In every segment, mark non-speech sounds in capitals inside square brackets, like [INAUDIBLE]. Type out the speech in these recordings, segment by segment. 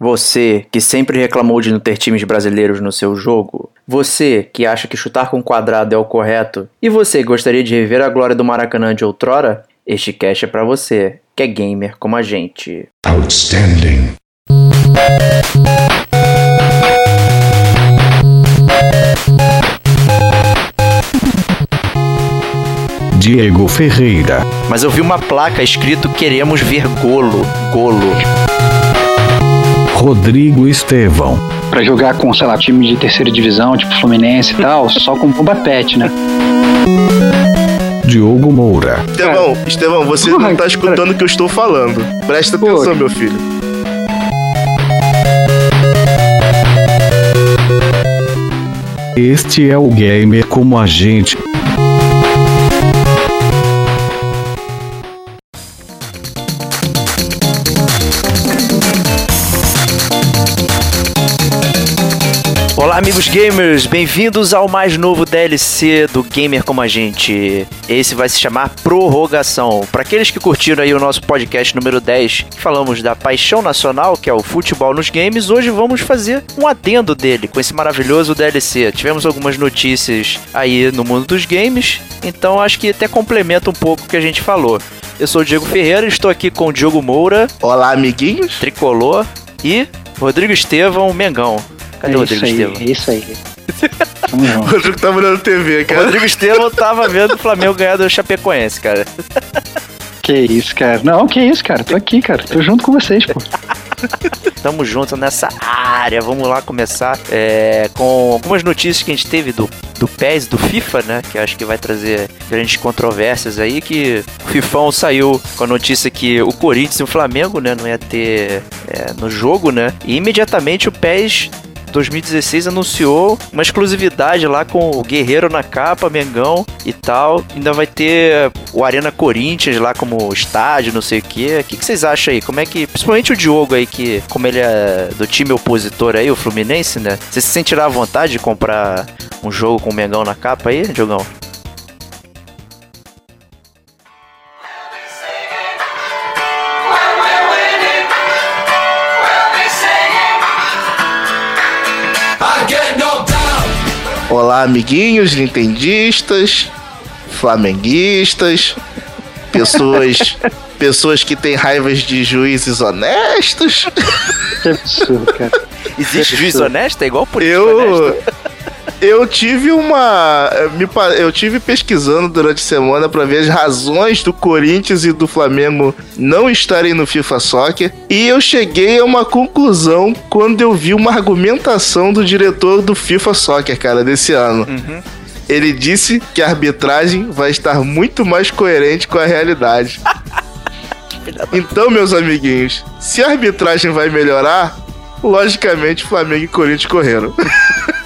Você que sempre reclamou de não ter times brasileiros no seu jogo. Você que acha que chutar com quadrado é o correto. E você que gostaria de rever a glória do Maracanã de outrora? Este cast é para você, que é gamer como a gente. Outstanding. Diego Ferreira. Mas eu vi uma placa escrito Queremos ver golo. Golo. Rodrigo Estevão. Pra jogar com, sei lá, time de terceira divisão, tipo Fluminense e tal, [LAUGHS] só com bomba pet, né? Diogo Moura. Estevão, Estevão, você não tá escutando o que eu estou falando. Presta atenção, meu filho. Este é o gamer como a gente. Amigos gamers, bem-vindos ao mais novo DLC do Gamer Como a Gente. Esse vai se chamar Prorrogação. Para aqueles que curtiram aí o nosso podcast número 10, que falamos da paixão nacional, que é o futebol nos games, hoje vamos fazer um adendo dele com esse maravilhoso DLC. Tivemos algumas notícias aí no mundo dos games, então acho que até complementa um pouco o que a gente falou. Eu sou o Diego Ferreira, estou aqui com o Diogo Moura. Olá, amiguinhos. Tricolor e Rodrigo Estevão Mengão. Cadê é o Rodrigo Estevam? Isso aí. [LAUGHS] o Rodrigo tá olhando TV, cara. O Rodrigo Estevam tava vendo o Flamengo ganhar do Chapecoense, cara. Que isso, cara. Não, que isso, cara. Tô aqui, cara. Tô junto com vocês, pô. Tamo junto nessa área. Vamos lá começar é, com algumas notícias que a gente teve do, do PES, do FIFA, né? Que acho que vai trazer grandes controvérsias aí. Que o Fifão saiu com a notícia que o Corinthians e o Flamengo, né? Não ia ter é, no jogo, né? E imediatamente o PES 2016 anunciou uma exclusividade lá com o Guerreiro na capa, Mengão e tal. Ainda vai ter o Arena Corinthians lá como estádio, não sei o quê. O que, vocês acham aí? Como é que. Principalmente o Diogo aí, que como ele é do time opositor aí, o Fluminense, né? Você se sentirá à vontade de comprar um jogo com o Mengão na capa aí, Diogão? Olá, amiguinhos nintendistas, flamenguistas, pessoas, [LAUGHS] pessoas que têm raivas de juízes honestos. Que absurdo, cara. Existe juiz honesto? É igual político eu, honesto? Eu tive uma. Eu tive pesquisando durante a semana para ver as razões do Corinthians e do Flamengo não estarem no FIFA Soccer. E eu cheguei a uma conclusão quando eu vi uma argumentação do diretor do FIFA Soccer, cara, desse ano. Uhum. Ele disse que a arbitragem vai estar muito mais coerente com a realidade. [LAUGHS] então, meus amiguinhos, se a arbitragem vai melhorar, logicamente Flamengo e Corinthians correram. [LAUGHS]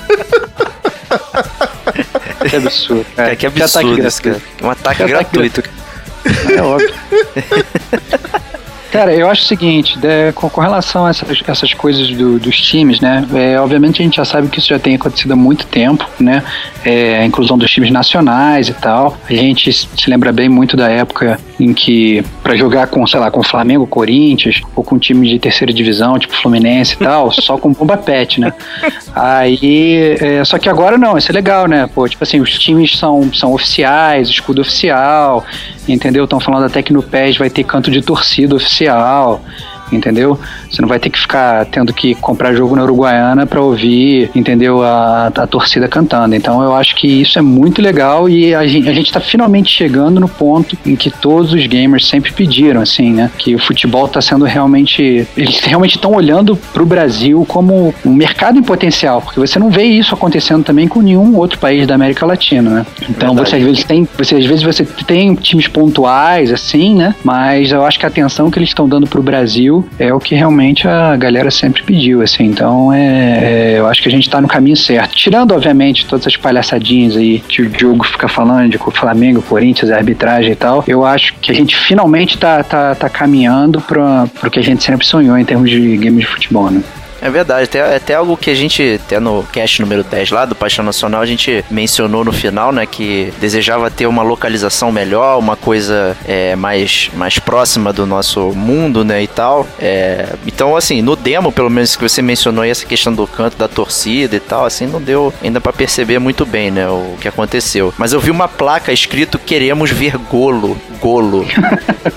Que absurdo. Cara, que absurdo que isso, cara. Um ataque, que gratuito. É óbvio. [LAUGHS] Cara, eu acho o seguinte, né, com, com, relação a essas, essas coisas do, dos times, né? É, obviamente a gente já sabe que isso já tem acontecido há muito tempo, né? É, a inclusão dos times nacionais e tal. A gente se lembra bem muito da época em que, para jogar com, sei lá, com Flamengo, Corinthians, ou com time de terceira divisão, tipo Fluminense e tal, [LAUGHS] só com bomba pet, né? Aí, é, só que agora não, isso é legal, né? Pô, tipo assim, os times são, são oficiais, escudo oficial, entendeu? Estão falando até que no PES vai ter canto de torcida oficial entendeu? Você não vai ter que ficar tendo que comprar jogo na Uruguaiana para ouvir, entendeu? A, a torcida cantando. Então eu acho que isso é muito legal e a gente, a gente tá finalmente chegando no ponto em que todos os gamers sempre pediram, assim, né? Que o futebol tá sendo realmente. Eles realmente estão olhando pro Brasil como um mercado em potencial, porque você não vê isso acontecendo também com nenhum outro país da América Latina, né? Então você às vezes tem. Você, às vezes você tem times pontuais, assim, né? Mas eu acho que a atenção que eles estão dando pro Brasil é o que realmente a galera sempre pediu, assim. Então, é, é eu acho que a gente tá no caminho certo. Tirando, obviamente, todas as palhaçadinhas aí que o Diogo fica falando de Flamengo, Corinthians, arbitragem e tal, eu acho que a gente finalmente tá, tá, tá caminhando para o que a gente sempre sonhou em termos de games de futebol, né? É verdade, até, até algo que a gente, até no cast número 10 lá do Paixão Nacional, a gente mencionou no final, né, que desejava ter uma localização melhor, uma coisa é, mais, mais próxima do nosso mundo, né, e tal. É, então, assim, no demo, pelo menos que você mencionou aí, essa questão do canto da torcida e tal, assim, não deu ainda para perceber muito bem, né, o que aconteceu. Mas eu vi uma placa escrito queremos ver golo, golo.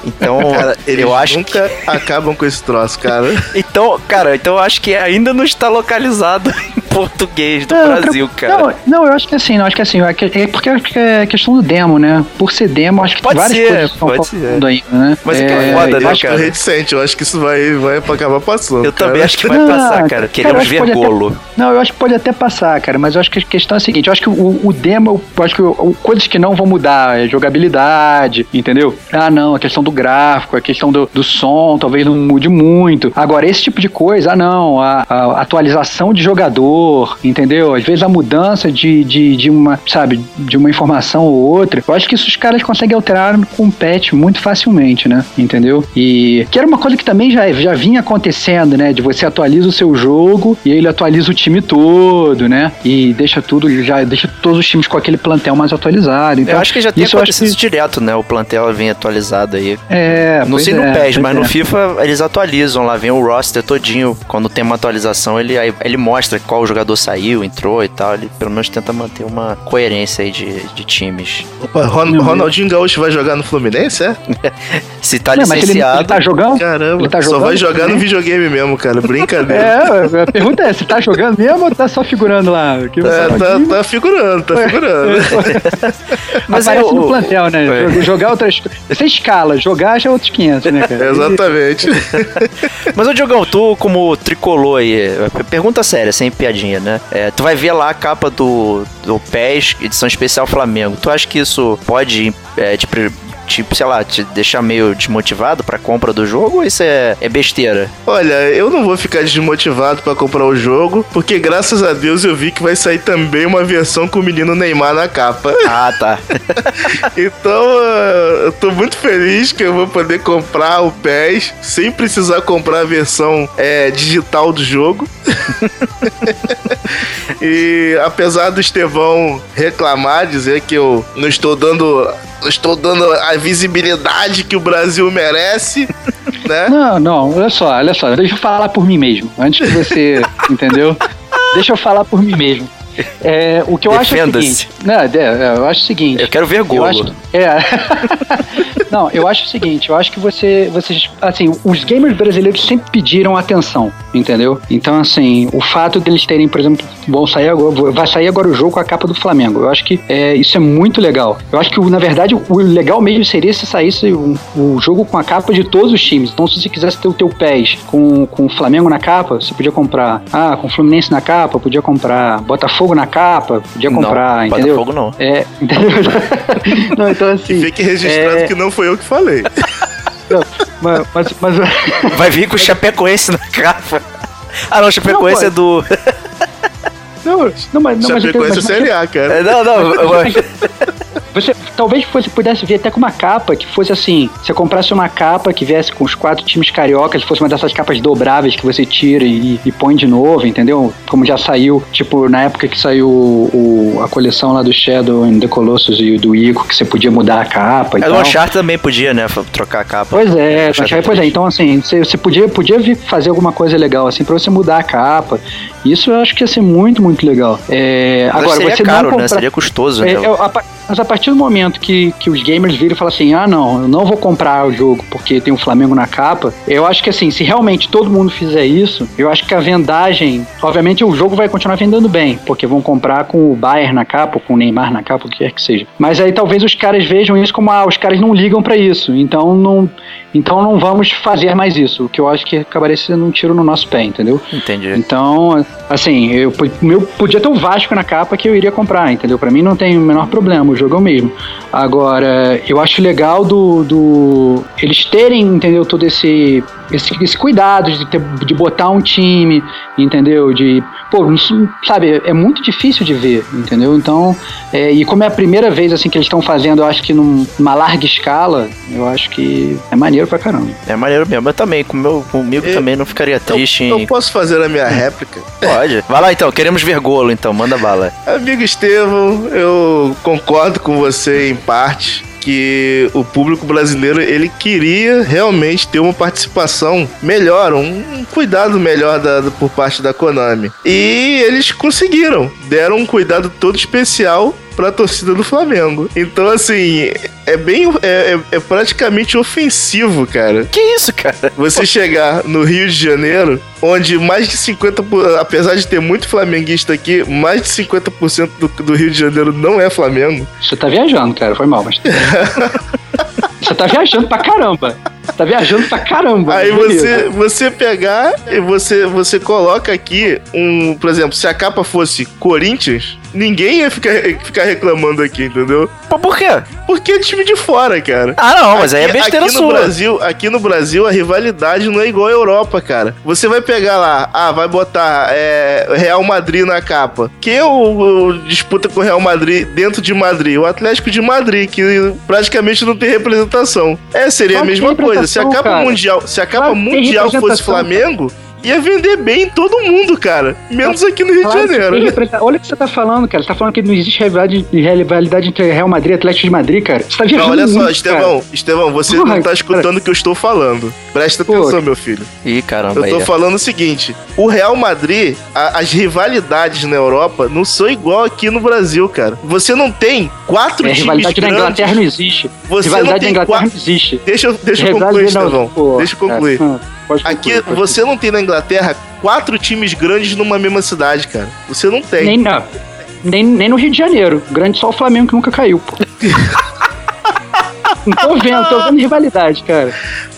Então, Cara, eles eu acho nunca acabam com esse troço, cara. Então, cara, então eu acho que ainda não está localizado em português do Não, Brasil, cara. Não, não, eu acho que assim, não, acho que assim, é que- é porque acho que é questão do demo, né? Por ser demo, acho que Pode tem várias ser, coisas que estão pode ser. faltando ainda, né? Mas é que é foda, eu né, acho que cara? reticente, eu acho que isso vai, vai acabar passando. Eu cara. também acho que vai Não, passar, cara, cara. Queremos que ver pode até- golo. Não, eu acho que pode até passar, cara, mas eu acho que a questão é a seguinte, eu acho que o, o demo, eu acho que coisas que não vão mudar, é jogabilidade, entendeu? Ah, não, a questão do gráfico, a questão do, do som, talvez não mude muito. Agora, esse tipo de coisa, ah, não, a, a atualização de jogador, entendeu? Às vezes a mudança de, de, de uma, sabe, de uma informação ou outra, eu acho que isso os caras conseguem alterar com um patch muito facilmente, né? Entendeu? E que era uma coisa que também já, já vinha acontecendo, né? De você atualiza o seu jogo e ele atualiza o time todo, né? E deixa tudo, já deixa todos os times com aquele plantel mais atualizado. Então, eu acho que já tem acontecido direto, né? O plantel vem atualizado aí. É, não sei é, no PES, pois mas é. no FIFA eles atualizam lá, vem o roster todinho. Quando tem uma atualização, ele, aí ele mostra qual jogador saiu, entrou e tal. Ele pelo menos tenta manter uma coerência aí de, de times. Opa, Ron- Ronaldinho Gaúcho vai jogar no Fluminense, é? [LAUGHS] Se tá Não, mas ele, licenciado. ele tá jogando? Caramba, Ele tá só vai jogando jogar no videogame mesmo, cara. Brincadeira. [LAUGHS] É, a pergunta é, você tá jogando mesmo ou tá só figurando lá? Que É, tá, tá figurando, tá figurando. [LAUGHS] Mas aparece é, no o- plantel, né? É. Jogar- outras. Você escala, jogar já é outros 500, né, cara? [LAUGHS] Exatamente. [LAUGHS] Mas, ô Diogão, tu como tricolor aí, pergunta séria, sem piadinha, né? É, tu vai ver lá a capa do, do PES, edição especial Flamengo. Tu acha que isso pode é, te, tipo, sei lá, te deixar meio desmotivado pra compra do jogo ou isso é, é besteira? Olha, eu não vou ficar desmotivado pra comprar o jogo, porque graças a Deus eu vi que vai sair também uma versão com o menino Neymar na capa. [LAUGHS] Ah, tá. [LAUGHS] Então, eh, eu tô muito feliz que eu vou poder comprar o PES sem precisar comprar a versão eh, digital do jogo. [LAUGHS] e apesar do Estevão reclamar, dizer que eu não estou dando, estou dando a visibilidade que o Brasil merece, [LAUGHS] né? Não, não, olha só, olha só, deixa eu falar por mim mesmo, antes que você, [LAUGHS] entendeu? Deixa eu falar por mim mesmo. É, o que eu acho é o seguinte. Não, é, é, eu acho o seguinte. Eu quero ver Eu golo. que, é. [LAUGHS] Não, eu acho o seguinte, eu acho que você, vocês, assim, os gamers brasileiros sempre pediram atenção, entendeu? Então, assim, o fato deles terem, por exemplo, vão sair agora, vai sair agora o jogo com a capa do Flamengo. Eu acho que é, isso é muito legal. Eu acho que, na verdade, o legal mesmo seria se saísse o, o jogo com a capa de todos os times. Então, se você quisesse ter o teu PES com, com o Flamengo na capa, você podia comprar, ah, com o Fluminense na capa, podia comprar Botafogo na capa, podia comprar, não, entendeu? Botafogo não. É, [LAUGHS] entendeu? [LAUGHS] não, então assim. Fique registrado é, que não foi eu que falei. [LAUGHS] Mas, mas, mas- Vai vir com o Chapecoense na capa. Ah, não, o Chapecoense Não, é do. não, não, mas, não, mas, Chapecoense é mas Série A, cara. É, Não, não. eu- você talvez você pudesse vir até com uma capa que fosse assim: você comprasse uma capa que viesse com os quatro times cariocas, fosse uma dessas capas dobráveis que você tira e, e põe de novo, entendeu? Como já saiu, tipo, na época que saiu o, a coleção lá do Shadow and the Colossus e do Ico, que você podia mudar a capa É, o. Uncharted também podia, né? Trocar a capa. Pois é, Uncharted pois é, 3. então assim, você, você podia, podia fazer alguma coisa legal, assim, pra você mudar a capa. Isso eu acho que ia ser muito, muito legal. É, Mas agora, seria você caro, né? comprar- Seria custoso, É, né? eu- a mas a partir do momento que, que os gamers viram e falam assim, ah não, eu não vou comprar o jogo porque tem o Flamengo na capa, eu acho que assim, se realmente todo mundo fizer isso, eu acho que a vendagem, obviamente o jogo vai continuar vendendo bem, porque vão comprar com o Bayern na capa, ou com o Neymar na capa, o que quer que seja. Mas aí talvez os caras vejam isso como, ah, os caras não ligam pra isso, então não, então não vamos fazer mais isso, o que eu acho que acabaria sendo um tiro no nosso pé, entendeu? Entendi. Então, assim, eu, meu, podia ter o Vasco na capa que eu iria comprar, entendeu? Pra mim não tem o menor problema, o jogo é o mesmo. Agora, eu acho legal do, do eles terem, entendeu, todo esse esse, esse cuidado de, ter, de botar um time, entendeu? De, pô, isso, sabe, é muito difícil de ver, entendeu? Então, é, e como é a primeira vez assim que eles estão fazendo, eu acho que num- numa larga escala, eu acho que é maneiro pra caramba. É maneiro mesmo. Eu também, com meu, comigo Eu- também não ficaria triste Eu, em. eu posso fazer a minha réplica? [LAUGHS] Pode. Vai lá então, queremos ver golo então, manda bala. Amigo Estevão, eu concordo com você em parte que o público brasileiro ele queria realmente ter uma participação melhor, um, cuidado melhor da- por parte da Konami. E eles conseguiram, deram um cuidado todo especial pra torcida do Flamengo. Então, assim, é bem. É, é- é praticamente ofensivo, cara. Que isso, cara? Você chegar no Rio de Janeiro, onde mais de 50%, por- apesar de ter muito flamenguista aqui, mais de 50% do, do Rio de Janeiro não é Flamengo. Você tá viajando, cara, foi mal, mas. [LAUGHS] Você tá viajando pra caramba. Tá viajando pra caramba. Aí você, você pegar e você, você coloca aqui um, por exemplo, se a capa fosse Corinthians, ninguém ia ficar, ficar reclamando aqui, entendeu? Por quê? Porque é time de fora, cara. Ah, não, mas aí é besteira aqui no sua. Brasil, aqui no Brasil a rivalidade não é igual à Europa, cara. Você vai pegar lá, ah, vai botar é, Real Madrid na capa. Quem é o, o disputa com o Real Madrid dentro de Madrid? O Atlético de Madrid, que praticamente não tem representação. É, seria Claro a mesma tem coisa. Se a representação, capa cara. mundial, se a capa tem mundial fosse Flamengo, ia vender bem em todo mundo, cara. Menos aqui no Rio Claro de Janeiro. Olha o que você tá falando, cara. Você tá falando que não existe rivalidade, rivalidade entre Real Madrid e Atlético de Madrid, cara. Você tá Não, viajando olha só, muito, Estevão, Estevão, você Porra, não tá cara. escutando o que eu estou falando. Presta Pô, atenção, meu filho. Ih, caramba, Eu tô aí. é. falando o seguinte: o Real Madrid, a- as rivalidades na Europa não são igual aqui no Brasil, cara. Você não tem quatro cara. É, times rivalidade na grandes. Inglaterra não existe. Você rivalidade não na tem Inglaterra quatro. não existe. Deixa, eu- deixa eu Rivalidade concluir, não- Estevão. Deixa eu concluir. cara, pode concluir, Aqui, pode você não tem na Inglaterra quatro times grandes numa mesma cidade, cara. Você não tem. Nem, não, nem, nem no Rio de Janeiro. Grande só o Flamengo que nunca caiu, pô. [LAUGHS] Não tô vendo, tô vendo rivalidade, cara.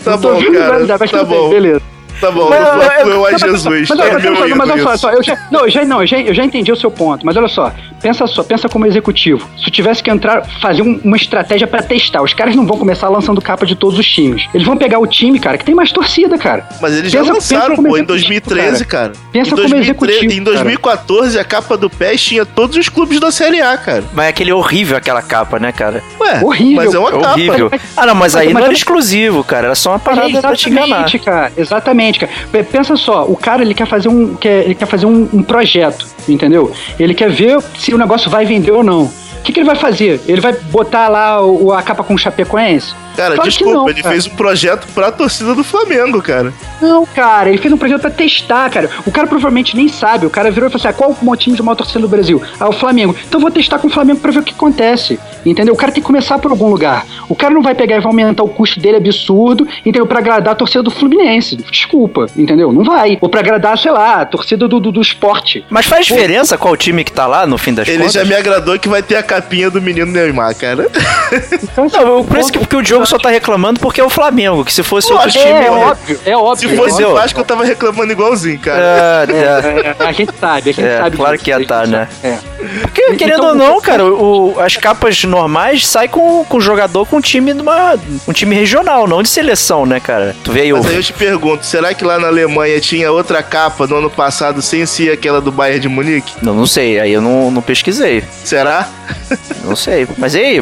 Tá Não tô bom, vendo cara. rivalidade, mas Tá bom. beleza. Tá bom, Mas, o Fla-Flu é o mas, Ai Jesus. Mas, tá olha, mas, só, mas eu já, não, eu já, não, eu já, eu já entendi o seu ponto, mas olha só, pensa só, pensa como executivo. Se eu tivesse que entrar, fazer um- uma estratégia pra testar, os caras não vão começar lançando capa de todos os times. Eles vão pegar o time, cara, que tem mais torcida, cara. Mas eles já Pensa- lançaram, pensa como pô, em executivo, 2013, cara. Pensa em como 2013 executivo, Em 2014, a capa do PES tinha todos os clubes da Série A, cara. Mas é aquele horrível aquela capa, né, cara? Ué, Horrível. mas é uma É capa. horrível. Mas- Ah, não, mas aí mas- não mas- era exclusivo, cara. Era só uma parada pra te enganar. Exatamente, cara. Exatamente, cara. Pensa só, o cara ele quer fazer um, quer, ele quer fazer um, um projeto, entendeu? Ele quer ver se o negócio vai vender ou não. O que, que ele vai fazer? Ele vai botar lá o, a capa com o Chapecoense? Cara, Claro desculpa, não, ele cara. fez um projeto pra torcida do Flamengo, cara. Não, cara, ele fez um projeto pra testar, cara. O cara provavelmente nem sabe. O cara virou e falou assim: ah, qual o time de maior torcida do Brasil? Ah, o Flamengo. Então eu vou testar com o Flamengo pra ver o que acontece. Entendeu? O cara tem que começar por algum lugar. O cara não vai pegar e vai aumentar o custo dele absurdo, entendeu? Pra agradar a torcida do Fluminense. Desculpa, entendeu? Não vai. Ou pra agradar, sei lá, a torcida do, do, do esporte. Mas faz diferença qual time que tá lá, no fim das Ele contas? já me agradou que vai ter a capinha do menino Neymar, cara. Então, Não, por isso que porque o Diogo só tá reclamando porque é o Flamengo, que se fosse outro Lógico, time... É, é óbvio, é óbvio. Se fosse o Vasco, eu tava reclamando igualzinho, cara. É, é. É, é, a gente sabe, a gente É, sabe. claro que ia tá, né? É. Porque, Então, querendo ou não, cara, o, as capas normais saem com, com o jogador com um time numa, um time regional, não de seleção, né, cara? Tu vê aí o... Mas aí eu te pergunto, será que lá na Alemanha tinha outra capa no ano passado sem ser aquela do Bayern de Munique? Não, não sei, aí eu não, não pesquisei. Será? Não sei. Mas e aí,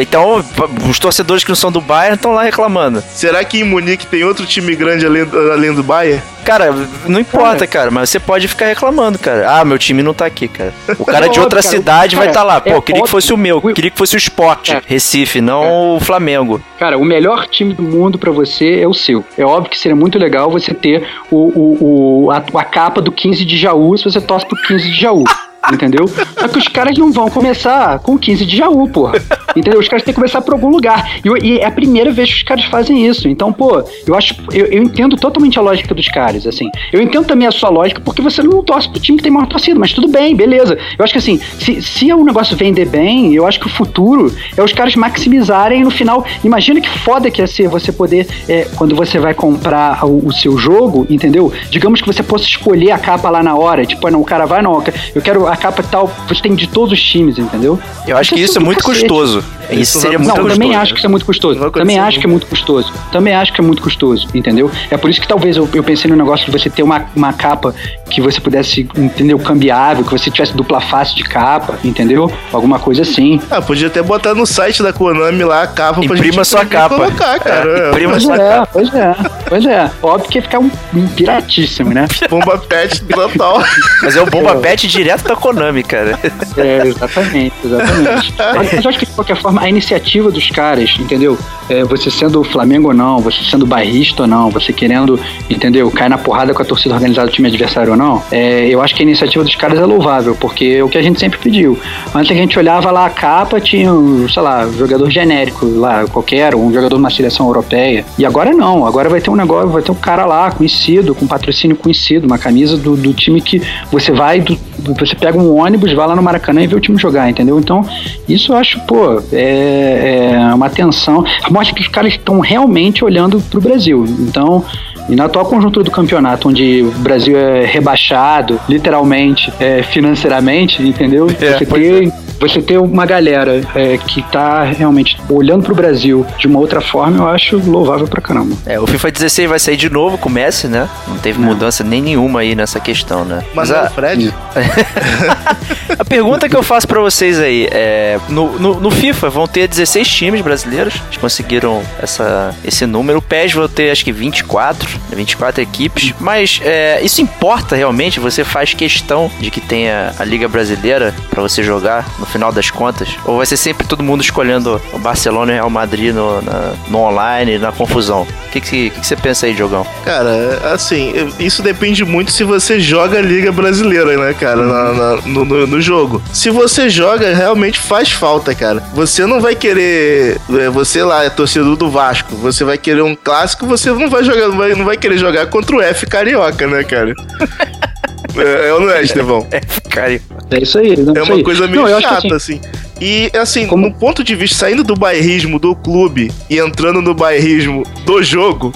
então os torcedores que são do Bayern estão lá reclamando. Será que em Munique tem outro time grande além, além do Bayern? Cara, não importa, cara, mas você pode ficar reclamando, cara. Ah, meu time não tá aqui, cara. O cara É de outra óbvio, cara. cidade vai Cara, estar tá lá. Pô, é eu queria que óbvio. fosse o meu, queria que fosse o Sport, É. Recife, não o Flamengo. Cara, o melhor time do mundo pra você é o seu. É óbvio que seria muito legal você ter o, o, o- a, a capa do 15 de Jaú se você torce pro 15 de Jaú. Entendeu? Só que os caras não vão começar com 15 de Jaú, porra. Entendeu? Os caras têm que começar por algum lugar. E, e é a primeira vez que os caras fazem isso. Então, pô, eu acho. Eu, eu entendo totalmente a lógica dos caras, assim. Eu entendo também a sua lógica, porque você não torce pro time que tem maior torcida, mas tudo bem, beleza. Eu acho que assim, se, se o negócio vender bem, eu acho que o futuro é os caras maximizarem no final. Imagina que foda que ia ser você poder, é, quando você vai comprar o, o seu jogo, entendeu? Digamos que você possa escolher a capa lá na hora. Tipo, ah, não, o cara vai, não, eu quero a capa tal, você tem de todos os times, entendeu? Eu acho que isso é muito cacete. custoso. Isso Isso seria vai- muito Não, também acho que isso é muito custoso. Não Também acho que é muito custoso. Também acho que é muito custoso, entendeu? É por isso que talvez eu, eu pensei no negócio de você ter uma, uma capa que você pudesse, entendeu, cambiável, que você tivesse dupla face de capa, entendeu? Alguma coisa assim. Ah, podia até botar no site da Konami lá a capa pra Imprima gente sua capa. colocar, cara. É, É, imprima Pois sua é, capa. pois é, pois é. Óbvio que ia ficar um, um piratíssimo, né? Bomba pet total. Mas é o Bomba Pet direto da Konami, cara. É, exatamente, exatamente. [LAUGHS] Mas eu acho que, de qualquer forma, a iniciativa dos caras, entendeu? É, você sendo Flamengo ou não, você sendo barrista ou não, você querendo, entendeu, cair na porrada com a torcida organizada do time adversário ou não, é, eu acho que a iniciativa dos caras é louvável, porque é o que a gente sempre pediu. Antes a gente olhava lá a capa, tinha, um, sei lá, um jogador genérico lá, qualquer, um jogador de uma seleção europeia. E agora não, agora vai ter um negócio, vai ter um cara lá conhecido, com patrocínio conhecido, uma camisa do, do time que você vai, do- você pega um ônibus, vai lá no Maracanã e vê o time jogar, entendeu? Então, isso eu acho, pô, é, é uma atenção. Mostra que os caras estão realmente olhando pro Brasil. Então, e na atual conjuntura do campeonato, onde o Brasil é rebaixado, literalmente, é, financeiramente, entendeu? É, você, ter, você ter uma galera é, que tá realmente olhando pro Brasil de uma outra forma, eu acho louvável pra caramba. É, o FIFA 16 vai sair de novo com o Messi, né? Não teve mudança nem nenhuma aí nessa questão, né? Mas a, é o Fred? [LAUGHS] a pergunta que eu faço pra vocês aí é: no, no, no FIFA vão ter 16 times brasileiros, eles conseguiram essa, esse número. O PES vai ter acho que 24, 24 equipes. Mas é, isso importa realmente? Você faz questão de que tenha a Liga Brasileira pra você jogar no final das contas? Ou vai ser sempre todo mundo escolhendo o Barcelona e o Real Madrid no, na- no online, na confusão? O que, que, que você pensa aí, Diogão? Cara, assim, isso depende muito se você joga a Liga Brasileira, né, cara, na- na- no, no- no jogo. Se você joga, realmente faz falta, cara. Você não vai querer. é, Você lá é torcedor do Vasco, você vai querer um clássico, você não vai jogar, não vai, não vai querer jogar contra o F carioca, né, cara? [LAUGHS] É, é ou não é, Estevão? É, cara. É isso aí. É uma coisa meio Não, chata, assim, assim. E, assim, Como- no ponto de vista, saindo do bairrismo do clube e entrando no bairrismo do jogo,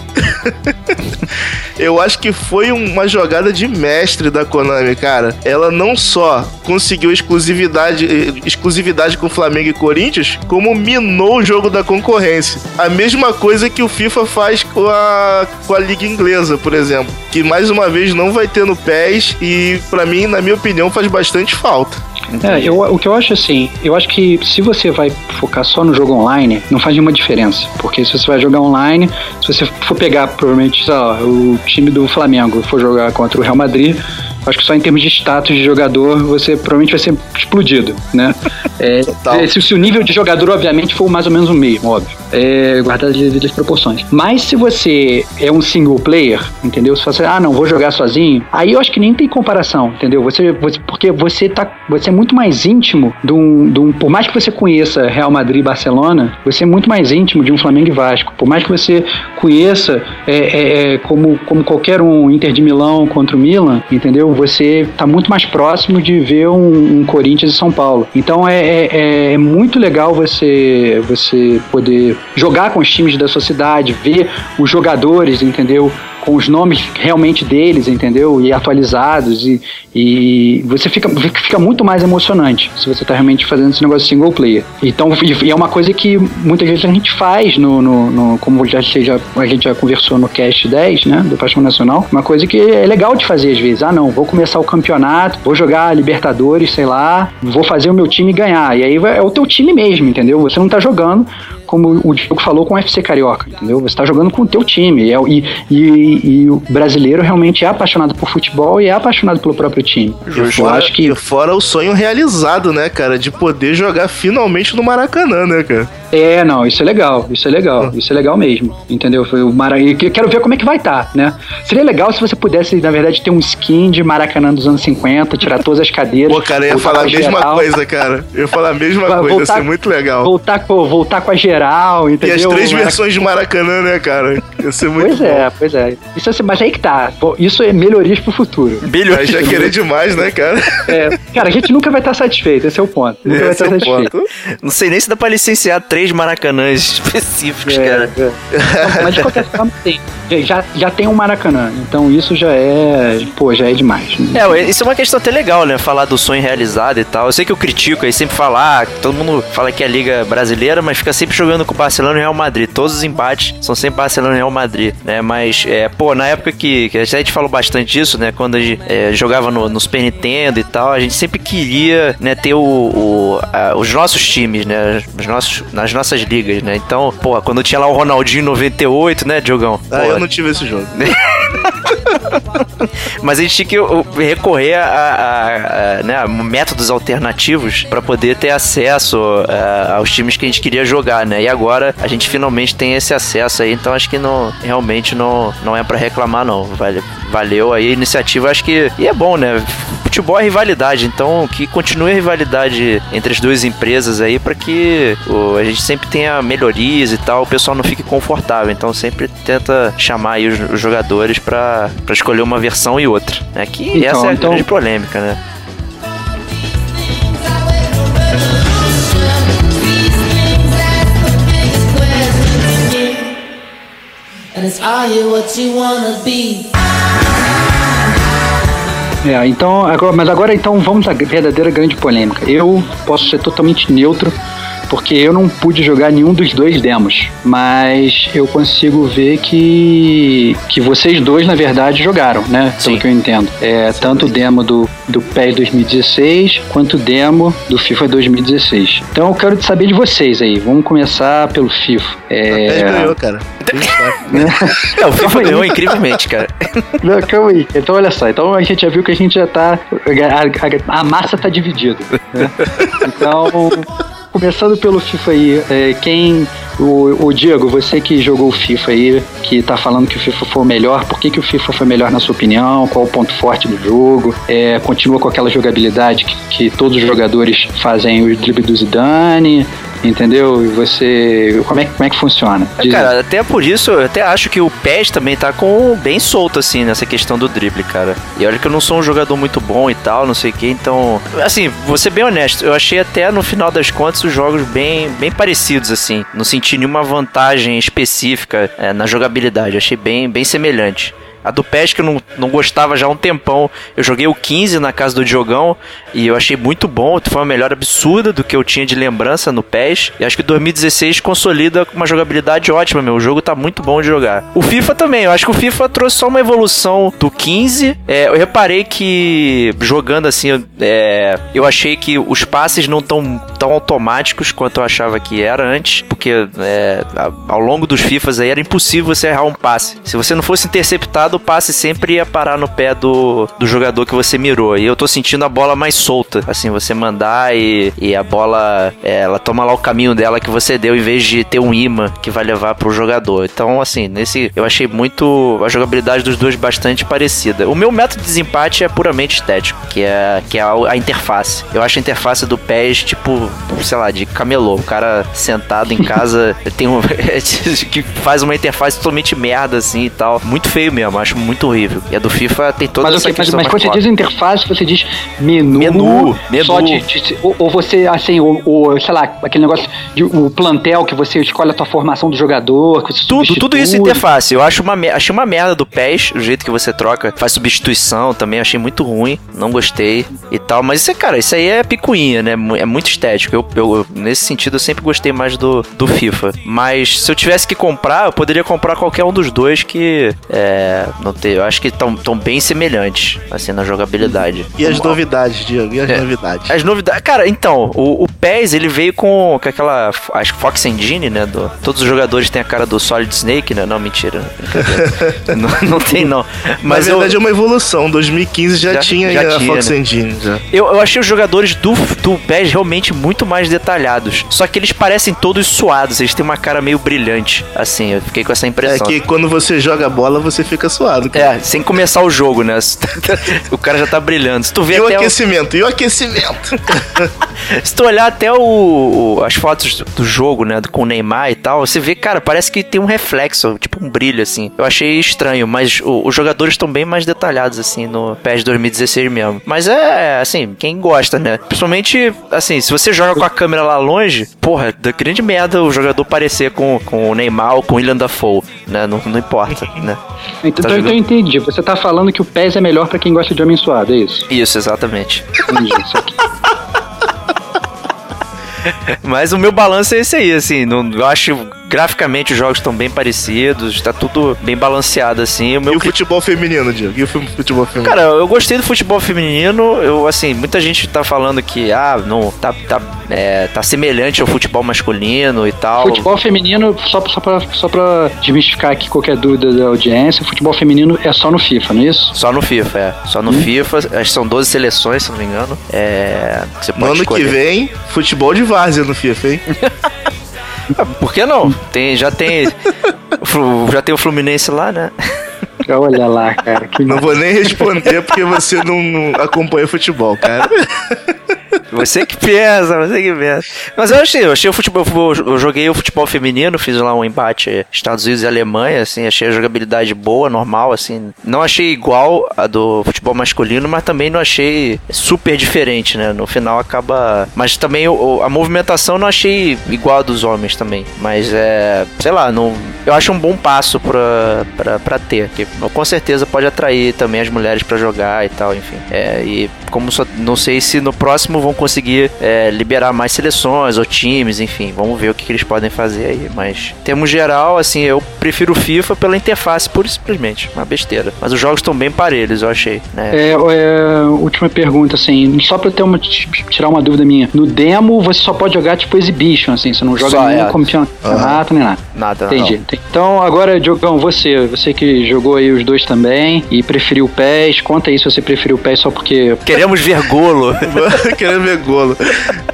[LAUGHS] eu acho que foi uma jogada de mestre da Konami, cara. Ela não só conseguiu exclusividade, exclusividade com Flamengo e Corinthians, como minou o jogo da concorrência. A mesma coisa que o FIFA faz com a, com a Liga Inglesa, por exemplo. Que mais uma vez não vai ter no PES e, pra mim, na minha opinião, faz bastante falta. É, eu, o que eu acho assim, eu acho que se você vai focar só no jogo online, não faz nenhuma diferença. Porque se você vai jogar online, se você for pegar, provavelmente, sei lá, o time do Flamengo for jogar contra o Real Madrid, acho que só em termos de status de jogador, você provavelmente vai ser explodido, né? [LAUGHS] É, Total. se, se o nível de jogador, obviamente, for mais ou menos o mesmo, óbvio. É, guardado as devidas proporções. Mas se você é um single player, entendeu? Se você, ah, não, vou jogar sozinho, aí eu acho que nem tem comparação, entendeu? Você, você- porque você tá, você é muito mais íntimo de um, de um- por mais que você conheça Real Madrid e Barcelona, você é muito mais íntimo de um Flamengo e Vasco. Por mais que você conheça é, é, é, como, como qualquer um Inter de Milão contra o Milan, entendeu? Você tá muito mais próximo de ver um, um Corinthians e São Paulo. Então é, é, é muito legal você, você poder jogar com os times da sua cidade, ver os jogadores, entendeu? Com os nomes realmente deles, entendeu? E atualizados. E, e você fica, fica muito mais emocionante se você tá realmente fazendo esse negócio single player. Então, e é uma coisa que muitas vezes a gente faz no, no, no- como já seja, a gente já conversou no Cast 10, né? Do Paixão Nacional. Uma coisa que é legal de fazer às vezes. Ah, não, vou começar o campeonato, vou jogar Libertadores, sei lá, vou fazer o meu time ganhar. E aí é o teu time mesmo, entendeu? Você não tá jogando como o Diogo falou com o FC Carioca, entendeu? Você tá jogando com o teu time. E, é- e, e- e o brasileiro realmente é apaixonado por futebol e é apaixonado pelo próprio time. Eu Fora, acho que e fora o sonho realizado, né, cara? De poder jogar finalmente no Maracanã, né, cara? É, não, isso é legal, isso é legal, isso é legal mesmo, entendeu? O Mara... e que- Quero ver como é que vai estar, né? Seria legal se você pudesse, na verdade, ter um skin de Maracanã dos anos 50, tirar todas as cadeiras. Pô, cara, eu ia falar a mesma geral, coisa, cara. Eu ia falar a mesma coisa, ia ser muito legal. Voltar com, voltar com a geral, E entendeu? as três Maracanã- versões de Maracanã, né, cara? Ia ser muito Pois bom. é, pois é. Isso, é- mas aí que tá. Isso é melhorias pro futuro. Bilhões Aí já é querer demais, né, cara? É, cara, a gente nunca vai estar satisfeito, esse é o ponto. Nunca vai Esse estar é satisfeito. ponto. Não sei nem se dá pra licenciar três maracanãs [LAUGHS] específicos, cara. É, é. Mas de qualquer [LAUGHS] forma, tem. Já, já tem um Maracanã, então isso já é. Pô, já é demais. Né? É, isso é uma questão até legal, né? Falar do sonho realizado e tal. Eu sei que eu critico aí sempre falar, ah, todo mundo fala que é a Liga Brasileira, mas fica sempre jogando com o Barcelona e Real Madrid. Todos os empates são sempre Barcelona e Real Madrid, né? Mas, é, pô, na época que, que a gente falou bastante disso, né? Quando a gente é, jogava no, no Super Nintendo e tal, a gente sempre queria, né, ter o, o a, os nossos times, né? Os nossos, nas nossas ligas, né? Então, pô, quando tinha lá o Ronaldinho 98, né, Diogão? Ah, eu não tive esse jogo. [LAUGHS] Mas a gente tinha que recorrer a, a, a, né, a métodos alternativos para poder ter acesso a, aos times que a gente queria jogar, né? E agora a gente finalmente tem esse acesso aí, então acho que não, realmente não, não é para reclamar, não. Vale, valeu aí a iniciativa, acho que. E é bom, né? Futebol é rivalidade, então que continue a rivalidade entre as duas empresas aí para que o, a gente sempre tenha melhorias e tal, o pessoal não fique confortável. Então sempre tenta chamar aí os, os jogadores para escolher uma versão e outra. Né? Que então, essa é a então... grande polêmica, né? É, então, agora, mas agora então vamos à verdadeira grande polêmica. Eu posso ser totalmente neutro porque eu não pude jogar nenhum dos dois demos, mas eu consigo ver que que vocês dois na verdade jogaram, né? Sim. Pelo que eu entendo. É tanto o demo do do PES 2016 quanto o demo do FIFA 2016. Então eu quero saber de vocês aí. Vamos começar pelo FIFA. É... PES ganhou, cara. [LAUGHS] é, o FIFA ganhou incrivelmente, cara. [LAUGHS] Não, calma aí. Então olha só. Então a gente já viu que a gente já tá a, a, a massa tá dividida. Né? [LAUGHS] Então começando pelo FIFA aí, é, quem. O, o, Diego, você que jogou o FIFA aí, que tá falando que o FIFA foi o melhor, por que, que o FIFA foi melhor na sua opinião? Qual o ponto forte do jogo? É, continua com aquela jogabilidade que, que todos os jogadores fazem o drible do Zidane? Entendeu? E você. Como é, como é que funciona? Diz cara, até por isso, eu até acho que o PES também tá com bem solto, assim, nessa questão do drible, cara. E olha que eu não sou um jogador muito bom e tal, não sei o que, então. Assim, vou ser bem honesto, eu achei até no final das contas os jogos bem, bem parecidos, assim. Não senti nenhuma vantagem específica é, na jogabilidade, achei bem, bem semelhante. A do PES que eu não, não gostava já há um tempão. Eu joguei o 15 na casa do Diogão e eu achei muito bom. Foi uma melhor absurda do que eu tinha de lembrança no PES. E acho que 2016 consolida uma jogabilidade ótima, meu. O jogo tá muito bom de jogar. O FIFA também, eu acho que o FIFA trouxe só uma evolução do 15. É, eu reparei que jogando assim, é, eu achei que os passes não tão, tão automáticos quanto eu achava que era antes. Porque é, ao longo dos FIFAs aí era impossível você errar um passe. Se você não fosse interceptado, o passe sempre ia parar no pé do, do jogador que você mirou. E eu tô sentindo a bola mais solta. Assim, você mandar e, e a bola, é, ela toma lá o caminho dela que você deu, em vez de ter um imã que vai levar pro jogador. Então, assim, nesse eu achei muito a jogabilidade dos dois bastante parecida. O meu método de desempate é puramente estético, que é, que é a, a interface. Eu acho a interface do PES, tipo, sei lá, de camelô. O cara sentado em [LAUGHS] casa tem um. [LAUGHS] que faz uma interface totalmente merda, assim e tal. Muito feio mesmo acho muito horrível. E a do FIFA tem toda mas, essa mas, mas quando você diz interface, você diz menu. Menu, menu. Só de, de, ou, ou, você, assim, o, o, sei lá, aquele negócio de o plantel que você escolhe a tua formação do jogador. tudo, tudo isso é interface. Eu acho uma, achei uma merda do PES, o jeito que você troca, faz substituição também, achei muito ruim. Não gostei e tal. Mas isso é, cara, isso aí é picuinha, né? É muito estético. Eu, eu, nesse sentido, eu sempre gostei mais do, do FIFA. Mas se eu tivesse que comprar, eu poderia comprar qualquer um dos dois que é, não ter, eu acho que estão bem semelhantes, assim, na jogabilidade. E as novidades, Diego? E as é, novidades? As novidades. Cara, então, o, o PES, ele veio com, com aquela. Acho que Fox Engine, né? Do, todos os jogadores têm a cara do Solid Snake, né? Não, mentira. [LAUGHS] não, não tem, não. Mas Na verdade eu, é uma evolução. 2015 já, já tinha já a tinha, Fox né? Engine. Já. Eu, eu achei os jogadores do, do PES realmente muito mais detalhados. Só que eles parecem todos suados, eles têm uma cara meio brilhante. Assim, eu fiquei com essa impressão. É que quando você joga bola, você fica abençoado. Cara. É, sem começar o jogo, né? [LAUGHS] o cara já tá brilhando. Se tu vê E o até o- aquecimento? E o aquecimento? [LAUGHS] Se tu olhar até o, o- as fotos do, jogo, né, com o Neymar e tal, você vê, cara, parece que tem um reflexo, tipo um brilho, assim. Eu achei estranho, mas o- os jogadores estão bem mais detalhados, assim, no PES 2016 mesmo. Mas é, assim, quem gosta, né? Principalmente, assim, se você joga com a câmera lá longe, porra, da grande merda o jogador parecer com, com o Neymar ou com o William Dafoe, né? Não, não importa, né? Então, Tá então eu entendi. Você tá falando que o PES é melhor pra quem gosta de homem suado, é isso? Isso, exatamente. Entendi. isso aqui. [LAUGHS] Mas o meu balanço é esse aí, assim. Não, eu acho graficamente os jogos estão bem parecidos, tá tudo bem balanceado, assim. O meu E o futebol feminino, Diego? E o filme futebol feminino? Cara, eu gostei do futebol feminino. Eu, assim, muita gente tá falando que, ah, não, tá, tá, é, tá semelhante ao futebol masculino e tal. Futebol feminino, só, só, pra, só pra desmistificar aqui qualquer dúvida da audiência, futebol feminino é só no FIFA, não é isso? Só no FIFA, é. Só no FIFA. Acho que são 12 seleções, se não me engano. É. Você no pode ano que escolher. vem, futebol de várzea no FIFA, hein? [LAUGHS] Ah, Por que não? Tem, já tem. já tem o Fluminense lá, né? Olha lá, cara. Que Não vou nem responder porque você não, não acompanha futebol, cara. Você que pensa, você que pensa. Mas eu achei, eu achei o futebol, eu joguei o futebol feminino, fiz lá um embate Estados Unidos e Alemanha, assim, achei a jogabilidade boa, normal, assim. Não achei igual a do futebol masculino, mas também não achei super diferente, né? No final acaba. Mas também a movimentação não achei igual a dos homens também. Mas é. Sei lá, não. Eu acho um bom passo pra, pra, pra ter. Que com certeza pode atrair também as mulheres pra jogar e tal, enfim. É, e como só, não sei se no próximo vão conseguir é, liberar mais seleções ou times, enfim, vamos ver o que, que eles podem fazer aí. Mas, em termos geral, assim, eu prefiro o FIFA pela interface, pura e simplesmente, uma besteira. Mas os jogos estão bem parelhos, eu achei, né? É, é, última pergunta, assim, só pra eu ter uma, tirar uma dúvida minha. No demo, você só pode jogar tipo Exhibition, assim, você não joga Só, nenhum é. campeonato nem nada. Nada, Entendi. não. Então, agora, Diogão, você, você que jogou aí os dois também e preferiu o PES, conta aí se você preferiu o PES só porque Queremos ver golo. [LAUGHS] Querendo ver golo.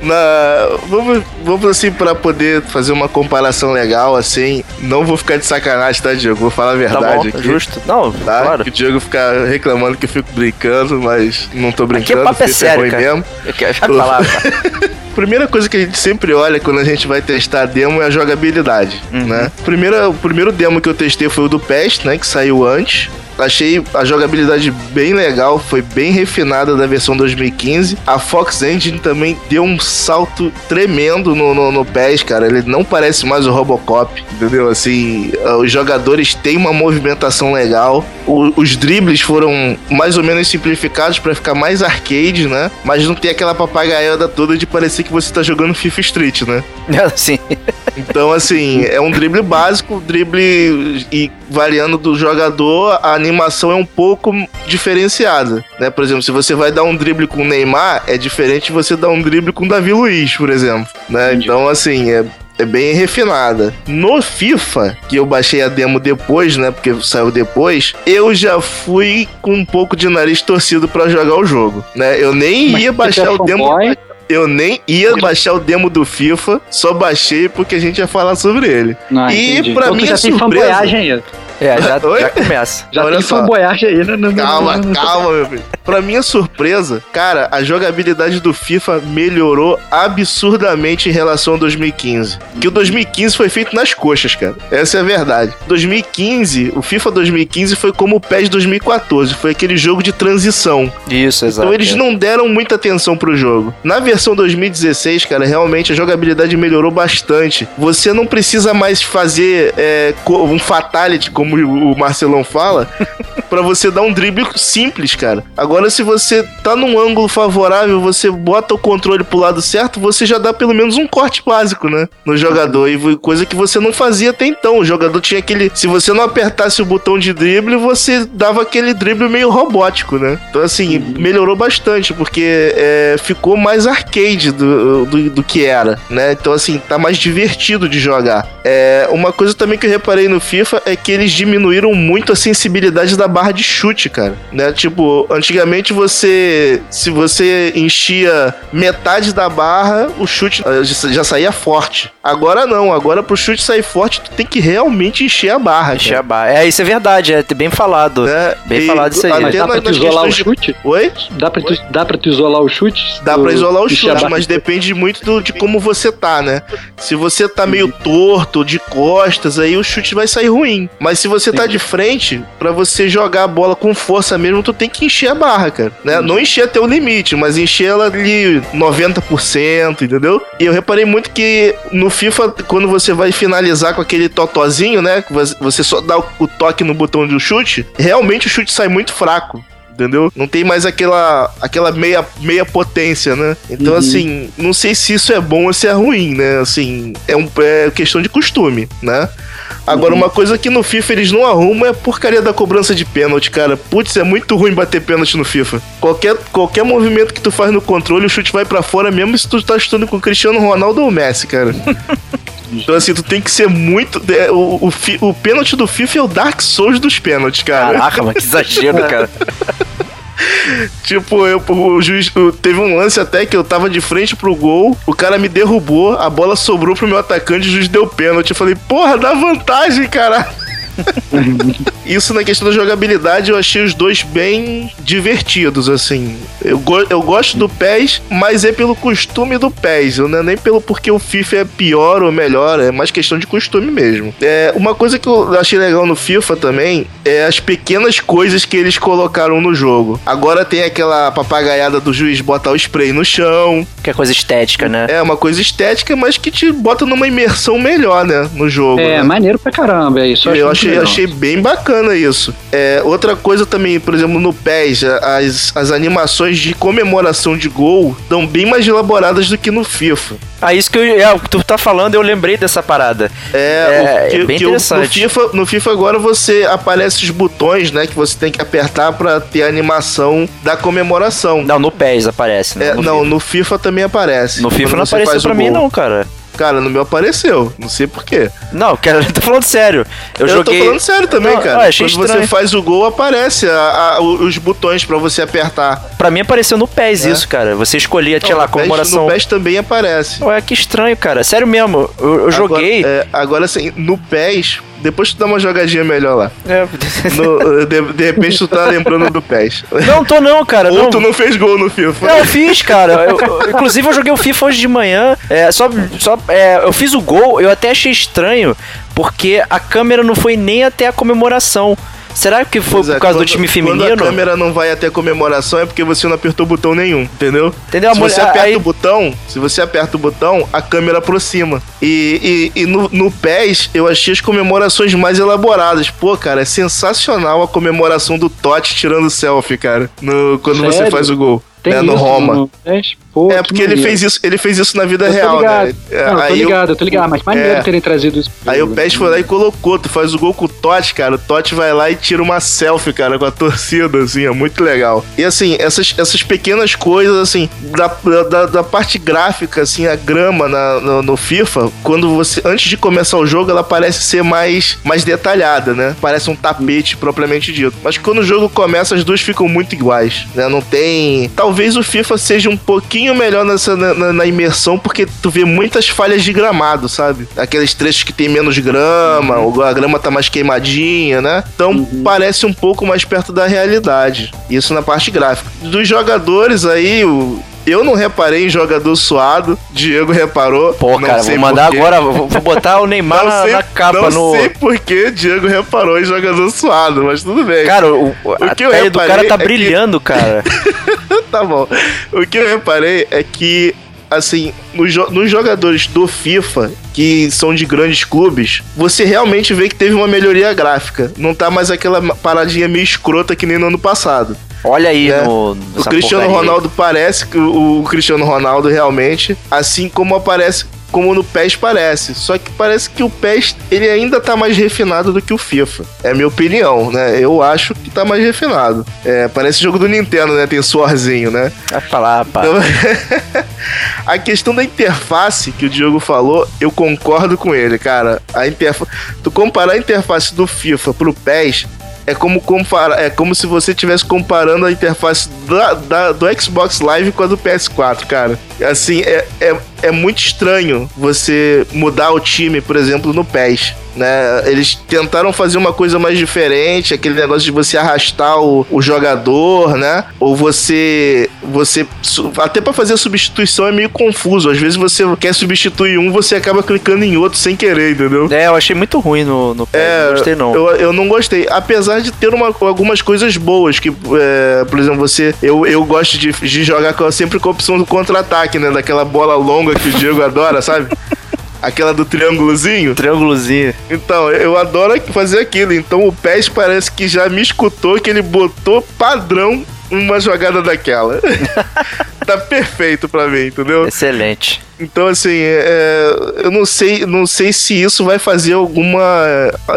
Na, vamos, vamos assim, pra poder fazer uma comparação legal, assim. Não vou ficar de sacanagem, tá, Diego? Vou falar a tá verdade bom, aqui. justo. Não, Tá? claro. Que o Diego fica reclamando que eu fico brincando, mas não tô Aqui brincando. é papo é sério, cara. mesmo. Eu quero já falar, cara. [LAUGHS] Primeira coisa que a gente sempre olha quando a gente vai testar a demo é a jogabilidade, Uhum. né? Primeiro, o primeiro demo que eu testei foi o do PES, né? Que saiu antes. Achei a jogabilidade bem legal, foi bem refinada da versão 2015. A Fox Engine também deu um salto tremendo no, no, no PES, cara. Ele não parece mais o Robocop, entendeu? Assim, ah, os jogadores têm uma movimentação legal. O- os dribles foram mais ou menos simplificados para ficar mais arcade, né? Mas não tem aquela papagaiada toda de parecer que você tá jogando FIFA Street, né? [LAUGHS] Assim, Então, assim, é um drible básico, drible e variando do jogador, a animação é um pouco diferenciada, né? Por exemplo, se você vai dar um drible com o Neymar, é diferente de você dar um drible com o Davi Luiz, por exemplo, né? Então, assim, é é bem refinada. No FIFA, que eu baixei a demo depois, né? Porque saiu depois, eu já fui com um pouco de nariz torcido pra jogar o jogo, né? Eu nem Mas ia baixar o demo. fanboy? Eu nem ia baixar o demo do FIFA, só baixei porque a gente ia falar sobre ele. Não, E entendi. pra então, minha já tem surpresa- fanboyagem aí. É, já, [LAUGHS] já começa. Já Olha tem só. fanboyagem aí. né? Não, não, Calma, não, calma, meu filho. Pra minha surpresa, cara, a jogabilidade do FIFA melhorou absurdamente em relação ao 2015. Que o 2015 foi feito nas coxas, cara. Essa é a verdade. 2015, o FIFA 2015 foi como o PES 2014. Foi aquele jogo de transição. Isso, exato. Então eles é. não deram muita atenção pro jogo. Na versão 2016, cara, realmente a jogabilidade melhorou bastante. Você não precisa mais fazer é, um fatality, como o Marcelão fala, [LAUGHS] pra você dar um drible simples, cara. Agora, se você tá num ângulo favorável, você bota o controle pro lado certo, você já dá pelo menos um corte básico, né? No jogador. E coisa que você não fazia até então. O jogador tinha aquele. Se você não apertasse o botão de drible, você dava aquele drible meio robótico, né? Então, assim, melhorou bastante, porque é, ficou mais arcade do, do, do que era, né? Então, assim, tá mais divertido de jogar. É, uma coisa também que eu reparei no FIFA é que eles diminuíram muito a sensibilidade da barra de chute, cara. Né? Tipo, antigamente você. Se você enchia metade da barra, o chute eh, já já saía forte. Agora não, agora pro chute sair forte, tu tem que realmente encher a barra. Encher cara. a barra. É, isso é verdade, é bem falado. Né? Bem E falado isso aí. Mas dá pra tu isolar o de- chute? Oi? Dá pra, tu, dá pra tu isolar o chute? Dá pra isolar o chute, mas de- depende muito do- de como você tá, né? Se você tá meio torto, de costas, aí o chute vai sair ruim. Mas se você tá de frente, pra você jogar a bola com força mesmo, tu tem que encher a barra, cara. Né? Não encher até o limite, mas encher ela ali 90%, entendeu? E eu reparei muito que no FIFA, quando você vai finalizar com aquele totozinho, né? você- só dá o- toque no botão de chute, realmente o chute sai muito fraco entendeu? Não tem mais aquela aquela meia, meia potência, né? Então, Uhum. assim, não sei se isso é bom ou se é ruim, né? Assim, é, um, é questão de costume, né? Agora, Uhum. uma coisa que no FIFA eles não arrumam é a porcaria da cobrança de pênalti, cara. Putz, é muito ruim bater pênalti no FIFA. Qualquer, qualquer movimento que tu faz no controle, o chute vai pra fora mesmo se tu tá chutando com o Cristiano Ronaldo ou o Messi, cara. [LAUGHS] Então, assim, tu tem que ser muito. é, O, o, o pênalti do FIFA é o Dark Souls dos pênaltis, cara. Caraca, mas que exagero, [LAUGHS] cara. Tipo, eu, o juiz teve um lance até que eu tava de frente pro gol, o cara me derrubou, a bola sobrou pro meu atacante, o juiz deu pênalti. Eu falei, porra, dá vantagem, cara. [LAUGHS] Isso na questão da jogabilidade, eu achei os dois bem divertidos, assim. Eu, go- eu gosto do PES, mas é pelo costume do PES, não é nem pelo porque o FIFA é pior ou melhor, é mais questão de costume mesmo. É, uma coisa que eu achei legal no FIFA também é as pequenas coisas que eles colocaram no jogo. Agora tem aquela papagaiada do juiz botar o spray no chão, Que é coisa estética, né? é uma coisa estética, mas que te bota numa imersão melhor, né, no jogo. É, né? maneiro pra caramba, é isso. Eu acho achei, achei bem bacana isso. É, outra coisa também, por exemplo, no PES, as, as animações de comemoração de gol estão bem mais elaboradas do que no FIFA. Ah, isso que eu, é, tu tá falando, eu lembrei dessa parada. É, É, o que, é bem que o- no, interessante. FIFA, no FIFA agora você aparece os botões, né, que você tem que apertar pra ter a animação da comemoração. Não, no PES aparece, né? É, no não, FIFA. no FIFA também aparece. No FIFA Quando não apareceu pra mim, não, cara. Cara, no meu apareceu. Não sei porquê. Não, cara, [LAUGHS] eu tô falando sério. Eu, Eu, joguei. tô falando sério também, Não, cara. Quando estranho. você faz o gol, aparece a- a- os botões pra você apertar. Pra mim apareceu no PES É. isso, cara. Você escolhia, sei lá, comemoração. No PES também aparece. Ué, que estranho, cara. Sério mesmo. Eu, eu joguei. Agora, é, agora assim, no PES, depois tu dá uma jogadinha melhor lá. É. No- de, de repente tu tá lembrando do PES. Não, tô não, cara. Ou não. tu não fez gol no FIFA. Não, eu fiz, cara. Eu- eu- inclusive, eu joguei o FIFA hoje de manhã. É, só, só, é, eu fiz o gol, eu até achei estranho, porque a câmera não foi nem até a comemoração. Será que foi Pois é, por causa quando- do time Quando a feminino? câmera não vai até comemoração é porque você não apertou botão nenhum, entendeu? Entendeu? Se você mulher- aperta aí- o botão, se você aperta o botão, a câmera aproxima. E, e, e no, no PES, eu achei as comemorações mais elaboradas. Pô, cara, é sensacional a comemoração do Totti tirando selfie, cara, no, quando você Sério? faz o gol. Tem né, no Roma. no PES? Pô, é que porque ele fez isso, ele fez isso na vida tô real, ligado. né? Não, eu tô Aí o- ligado, eu tô ligado, mas maneiro É. terem trazido isso. Aí o. PES foi lá e colocou, tu faz o gol com o Totti, cara. O Totti vai lá e tira uma selfie, cara, com a [LAUGHS] torcida, assim, é muito legal. E assim, essas, essas pequenas coisas, assim, da, da, da parte gráfica, assim, a grama na, no, no FIFA, quando você, antes de começar o jogo, ela parece ser mais, mais detalhada, né? Parece um tapete propriamente dito. Mas quando o jogo começa, as duas ficam muito iguais, né? Não tem. Talvez o FIFA seja um pouquinho melhor nessa, na, na- na imersão, porque tu vê muitas falhas de gramado, sabe? Aqueles trechos que tem menos grama, ou a grama tá mais queimadinha, né? Então parece um pouco mais perto da realidade. Isso na parte gráfica. Dos jogadores aí, o. Eu não reparei em jogador suado, Diego reparou. Pô, não cara, sei vou mandar porquê. agora, vou, vou botar o Neymar na, sei, na capa não no. sei porque Diego reparou em jogador suado, mas tudo bem. Cara, o, a que eu pele do cara tá é que- brilhando, cara. [LAUGHS] tá bom. O que eu reparei é que, assim, nos, nos jogadores do FIFA, que são de grandes clubes, você realmente vê que teve uma melhoria gráfica. Não tá mais aquela paradinha meio escrota que nem no ano passado. Olha aí É. no. O Cristiano porcaria aí. Ronaldo parece que o, o Cristiano Ronaldo realmente, assim como aparece como no PES parece. Só que parece que o PES ele ainda tá mais refinado do que o FIFA. É a minha opinião, né? Eu acho que tá mais refinado. É, parece jogo do Nintendo, né? Tem suorzinho, né? Vai falar, pá. Então, [LAUGHS] a questão da interface que o Diogo falou, eu concordo com ele, cara. A interfa... Tu comparar a interface do FIFA pro PES, é como compara, é como se você estivesse comparando a interface da, da- do Xbox Live com a do PS4, cara. Assim, é, é, é muito estranho você mudar o time, por exemplo, no PES. Né? Eles tentaram fazer uma coisa mais diferente, aquele negócio de você arrastar o, o jogador, né? Ou você. você Até pra fazer a substituição é meio confuso. Às vezes você quer substituir um, você acaba clicando em outro sem querer, entendeu? É, eu achei muito ruim no, no PES, É, não gostei não. Eu, eu não gostei. Apesar de ter uma- algumas coisas boas, que, é, por exemplo, você. Eu, eu gosto de, de jogar sempre com a opção do contra-ataque, né? Daquela bola longa que o Diego adora, sabe? Aquela do triângulozinho. Triângulozinho. Então, eu adoro fazer aquilo. Então o PES parece que já me escutou que ele botou padrão uma jogada daquela. [LAUGHS] tá perfeito pra mim, entendeu? Excelente. Então, assim, é, eu não sei, não sei se isso vai fazer alguma.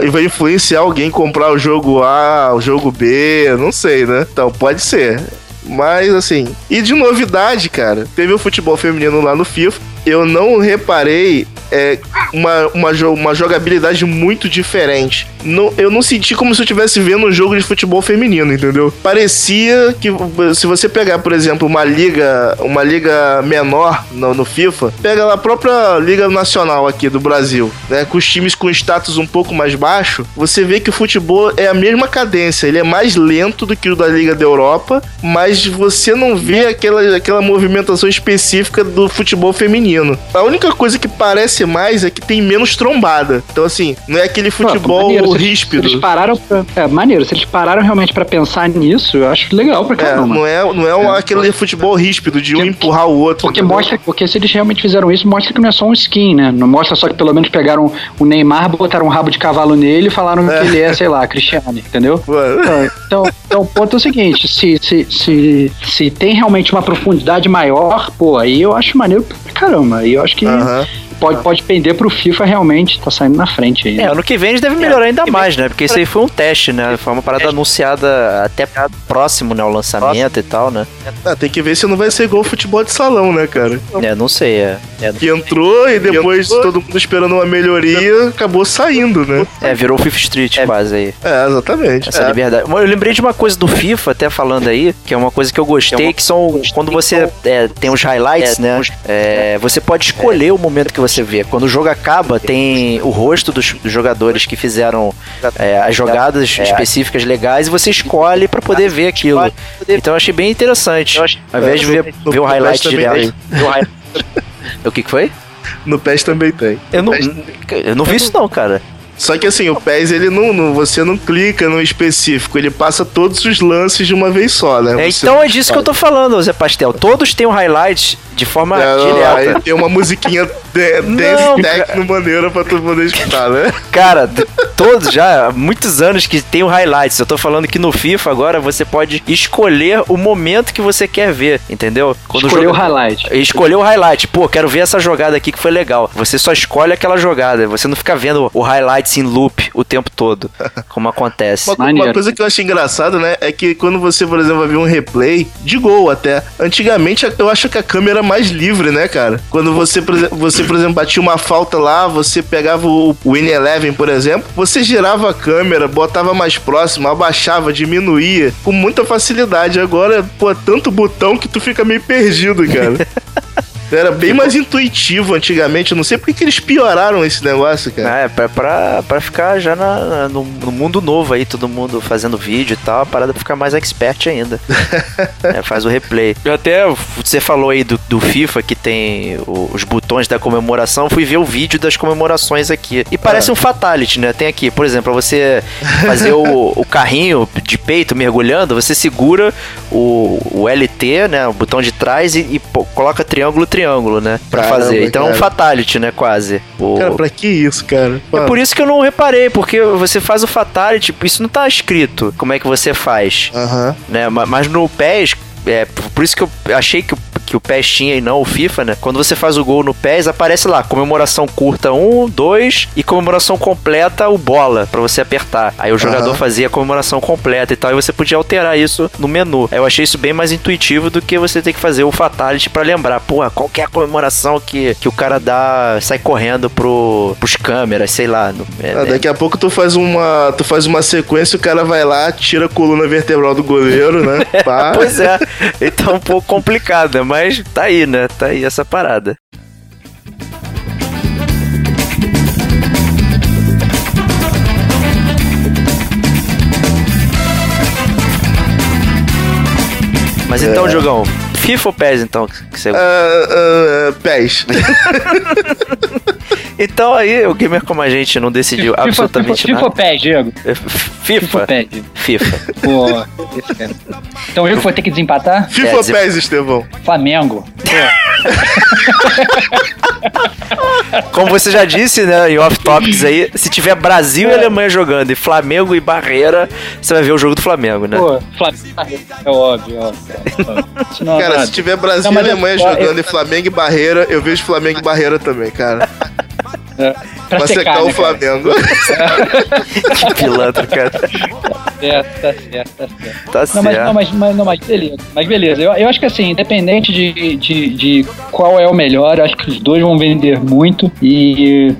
vai influenciar alguém comprar o jogo A, o jogo B, não sei, né? Então, pode ser. Mas, assim. E de novidade, cara, teve o futebol feminino lá no FIFA. Eu não reparei é, uma, uma, uma jogabilidade muito diferente. Não, eu não senti como se eu estivesse vendo um jogo de futebol feminino, entendeu? Parecia que se você pegar, por exemplo, uma liga, uma liga menor no, no FIFA, pega a própria liga nacional aqui do Brasil, né, com os times com status um pouco mais baixo, você vê que o futebol é a mesma cadência, ele é mais lento do que o da liga da Europa, mas você não vê aquela, aquela movimentação específica do futebol feminino. A única coisa que parece mais é que tem menos trombada. Então assim, não é aquele futebol maneiro, se eles- ríspido. Se eles pararam pra, é, maneiro, se eles pararam realmente pra pensar nisso, eu acho legal pra É, caramba. não é, não é um- aquele futebol ríspido de um Porque- empurrar o outro. Porque entendeu? mostra, porque se eles realmente fizeram isso, mostra que não é só um skin, né? Não mostra só que pelo menos pegaram o Neymar, botaram um rabo de cavalo nele e falaram É. que ele é, sei lá, Cristiano, entendeu? [LAUGHS] Mano, Então, então o ponto é o seguinte: se, se, se, se tem realmente uma profundidade maior, pô, aí eu acho maneiro pra caramba. Aí eu acho que Aham. Pode, pode pender pro FIFA realmente, tá saindo na frente aí. É, ano que vem eles devem melhorar ainda mais, né? Porque isso aí foi um teste, né? Foi uma parada anunciada até próximo, né? O lançamento e tal, né? Ah, tem que ver se não vai ser igual o futebol de salão, né, cara? É, não sei. É, é, Que entrou e depois todo mundo esperando uma melhoria, acabou saindo, né? é, virou Fifth Street quase aí. É, exatamente. Essa É. liberdade. Eu lembrei de uma coisa do FIFA, até falando aí, que é uma coisa que eu gostei, que são quando você é, tem os highlights, né? é, você pode escolher o momento que você vê. Quando o jogo acaba, tem o rosto dos, dos jogadores que fizeram é, as jogadas específicas legais e você escolhe pra poder ver aquilo. Então eu achei bem interessante. Ao invés de ver, ver o highlight direto. [LAUGHS] O que, que foi? No PES também tem. Eu não, eu não vi isso não, cara. Só que assim, o PES, ele não, não- Você não clica no específico, ele passa todos os lances de uma vez só, né? É, então é disso que eu tô falando, Zé Pastel. Todos têm um highlight de forma É, direta. aí tem uma musiquinha de, Não, [LAUGHS] dance techno maneira pra tu poder escutar, né? Cara, todos já, há muitos anos que tem o highlights. Eu tô falando que no FIFA agora você pode escolher o momento que você quer ver, entendeu? Quando Escolheu o joga- highlight. Escolher o highlight. Pô, quero ver essa jogada aqui que foi legal. Você só escolhe aquela jogada. Você não fica vendo o highlights em loop o tempo todo, [LAUGHS] como acontece. Uma, uma coisa que eu achei engraçado, né, é que quando você, por exemplo, vai ver um replay de gol até, antigamente eu acho que a câmera era mais livre, né, cara? Quando você, por exemplo, você, por exemplo, batia uma falta lá, você pegava o Win Eleven, por exemplo, você girava a câmera, botava mais próximo, abaixava, diminuía com muita facilidade. Agora, pô, é tanto botão que tu fica meio perdido, cara. [LAUGHS] Era bem mais intuitivo antigamente. Eu não sei por que que eles pioraram esse negócio, cara. É, pra, pra, pra ficar já na- no, no mundo novo aí, todo mundo fazendo vídeo e tal, a parada pra ficar mais expert ainda. [LAUGHS] É, faz o replay. Eu até, você falou aí do, do FIFA que tem o- os botões da comemoração, fui ver o vídeo das comemorações aqui. E parece um fatality, né? Tem aqui, por exemplo, você fazer o, o carrinho de peito mergulhando, você segura o, o LT, né? O botão de trás e, e pô, coloca triângulo, triângulo, né? Pra Caramba, fazer. Então é um cara. fatality, né? Quase. O, Cara, pra que isso, cara? é por isso que eu não reparei, porque você faz o fatality, tipo, isso não tá escrito como é que você faz, Aham. né? Ma- Mas no PES, é, por isso que eu achei que o que o PES tinha e não o FIFA, né? Quando você faz o gol no PES, aparece lá, comemoração curta 1, 2 e comemoração completa o bola, pra você apertar. Aí o jogador Aham. fazia a comemoração completa e tal, e você podia alterar isso no menu. Eu achei isso bem mais intuitivo do que você ter que fazer o Fatality pra lembrar, porra, qual que é a comemoração que, que o cara dá, sai correndo pro, pros câmeras, sei lá. no- é- Ah, daqui a pouco tu faz uma. Tu faz uma sequência, o cara vai lá, tira a coluna vertebral do goleiro, né? [LAUGHS] Pois é, então um pouco complicado, né? mas tá aí, né? Tá aí essa parada. Mas então, É. Jogão, FIFA ou PES, então? Que você... Ah, ah, pés. [LAUGHS] Então aí, o gamer como a gente não decidiu FIFA, absolutamente FIFA, FIFA nada. pé, Diego. FIFA. FIFA Diego. FIFA. [LAUGHS] Pô, esse cara. Então eu que vou ter que desempatar? FIFA É, ou dizer- pés, Estevão? Flamengo. Pô, [LAUGHS] Como você já disse, né, em off-topics aí, se tiver Brasil e Alemanha jogando e Flamengo e Barreira, você vai ver o jogo do Flamengo, né? pô, Flamengo. É óbvio, óbvio. óbvio. É Cara, se tiver Brasil Não, e eu- Alemanha eu- jogando e Flamengo e Barreira, eu vejo Flamengo e Barreira também, cara. É, pra Pra secar, secar o né, cara? Flamengo. [LAUGHS] Que pilantra, cara. certo, tá certo, tá certo. Tá Não, certo. mas, não, mas, mas, não, mas beleza. Mas beleza. Eu, eu acho que assim, independente de, de, de qual é o melhor, eu acho que os dois vão vender muito e,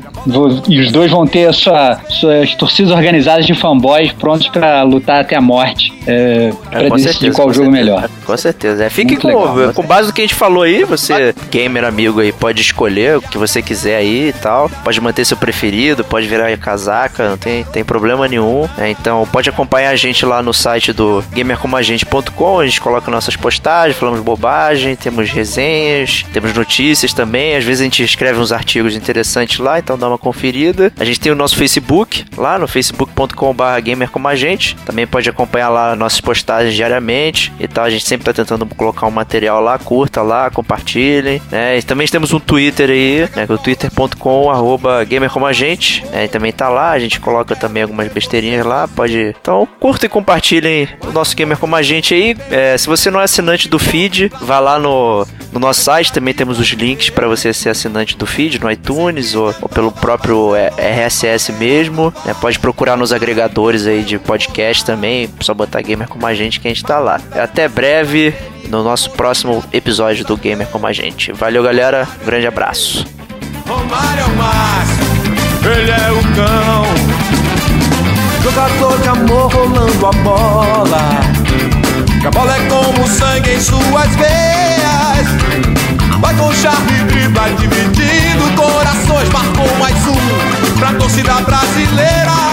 e os dois vão ter sua, suas torcidas organizadas de fanboys prontos pra lutar até a morte é, pra É, com decidir certeza, qual jogo é certeza. melhor. Com certeza. É, fique Muito com, legal. com base no que a gente falou aí, você, gamer amigo aí, pode escolher o que você quiser aí e tal. Pode manter seu preferido, pode virar casaca, não tem, tem problema nenhum. né? Então pode acompanhar a gente lá no site do gamercomagente.com, a gente coloca nossas postagens, falamos bobagem, temos resenhas, temos notícias também. Às vezes a gente escreve uns artigos interessantes lá, então dá uma conferida. A gente tem o nosso Facebook, lá no facebook.com.br gamercomagente. Também pode acompanhar lá nossas postagens diariamente e tal. A gente sempre tá tentando colocar um material lá, curta lá, compartilhem. Né? E também temos um Twitter aí, né? que é o twitter.com arroba gamercomagente. Né? E também tá lá, a gente coloca também algumas besteirinhas lá. Pode. Então, curta e compartilhem o nosso Gamer Como a Gente aí. É, se você não é assinante do feed, vá lá no, no nosso site. Também temos os links para você ser assinante do feed no iTunes ou, ou pelo próprio é, RSS mesmo. né? Pode procurar nos agregadores aí de podcast também. Só botar Gamer Como a Gente que a gente tá lá. Até breve no nosso próximo episódio do Gamer Como a Gente. Valeu, galera. Grande abraço. Romário é o máximo, ele é o cão. Jogador de amor rolando a bola. Que a bola é como sangue em suas veias. Vai com charme, dividindo corações. Marcou mais um pra torcida brasileira.